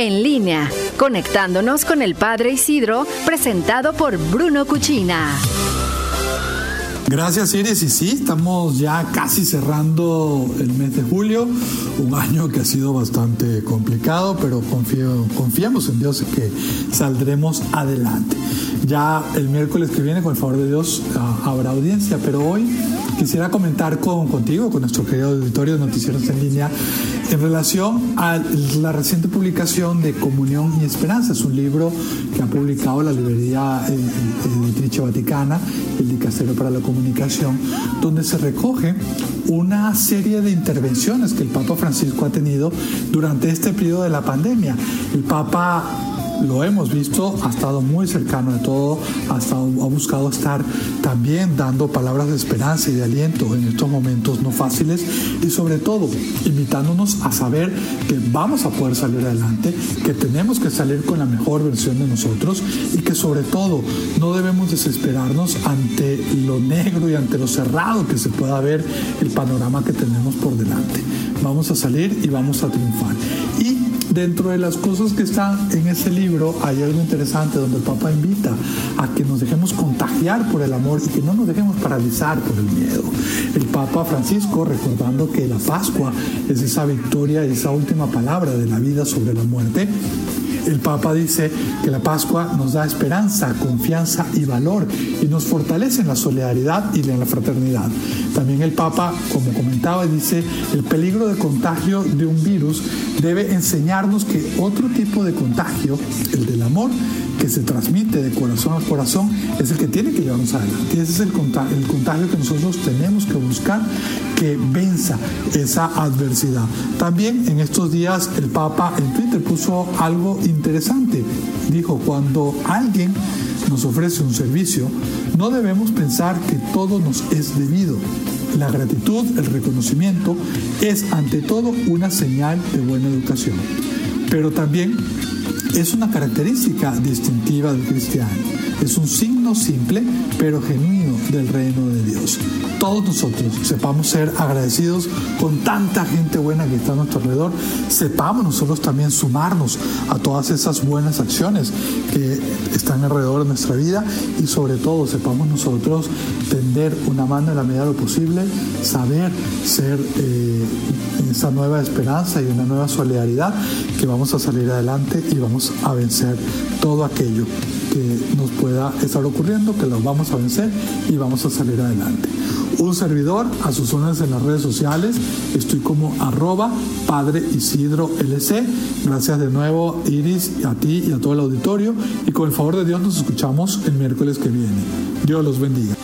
En línea, conectándonos con el Padre Isidro, presentado por Bruno Cuchina. Gracias Iris y sí, estamos ya casi cerrando el mes de julio, un año que ha sido bastante complicado, pero confiamos en Dios que saldremos adelante. Ya el miércoles que viene, con el favor de Dios, ah, habrá audiencia, pero hoy quisiera comentar con, contigo, con nuestro querido auditorio de Noticieros en Línea, en relación a la reciente publicación de Comunión y Esperanza. Es un libro que ha publicado la librería Editrice Vaticana, el Dicasterio para la Comunicación, donde se recoge una serie de intervenciones que el Papa Francisco ha tenido durante este periodo de la pandemia. El Papa lo hemos visto, ha estado muy cercano de todo, ha, estado, ha buscado estar también dando palabras de esperanza y de aliento en estos momentos no fáciles y sobre todo invitándonos a saber que vamos a poder salir adelante, que tenemos que salir con la mejor versión de nosotros y que sobre todo no debemos desesperarnos ante lo negro y ante lo cerrado que se pueda ver el panorama que tenemos por delante. Vamos a salir y vamos a triunfar. Y dentro de las cosas que están en ese libro hay algo interesante donde el Papa invita a que nos dejemos contagiar por el amor y que no nos dejemos paralizar por el miedo. El Papa Francisco, recordando que la Pascua es esa victoria, esa última palabra de la vida sobre la muerte, el Papa dice que la Pascua nos da esperanza, confianza y valor y nos fortalece en la solidaridad y en la fraternidad. También el Papa, como comentaba, dice, el peligro de contagio de un virus debe enseñarnos que otro tipo de contagio, el del amor, que se transmite de corazón a corazón, es el que tiene que llevarnos adelante. Ese es el contagio, el contagio que nosotros tenemos que buscar que venza esa adversidad. También en estos días el Papa en Twitter puso algo interesante. Dijo, cuando alguien nos ofrece un servicio, no debemos pensar que todo nos es debido. La gratitud, el reconocimiento, es ante todo una señal de buena educación. Pero también es una característica distintiva del cristiano. Es un signo simple pero genuino del reino de Dios. Todos nosotros sepamos ser agradecidos con tanta gente buena que está a nuestro alrededor. Sepamos nosotros también sumarnos a todas esas buenas acciones que están alrededor de nuestra vida y sobre todo sepamos nosotros tender una mano en la medida de lo posible, saber ser eh, esa nueva esperanza y una nueva solidaridad que vamos a salir adelante y vamos a vencer todo aquello que nos pueda estar ocurriendo, que lo vamos a vencer y vamos a salir adelante. Un servidor, a sus zonas en las redes sociales, estoy como arroba Padre Isidro LC. Gracias de nuevo Iris, a ti y a todo el auditorio y con el favor de Dios nos escuchamos el miércoles que viene. Dios los bendiga.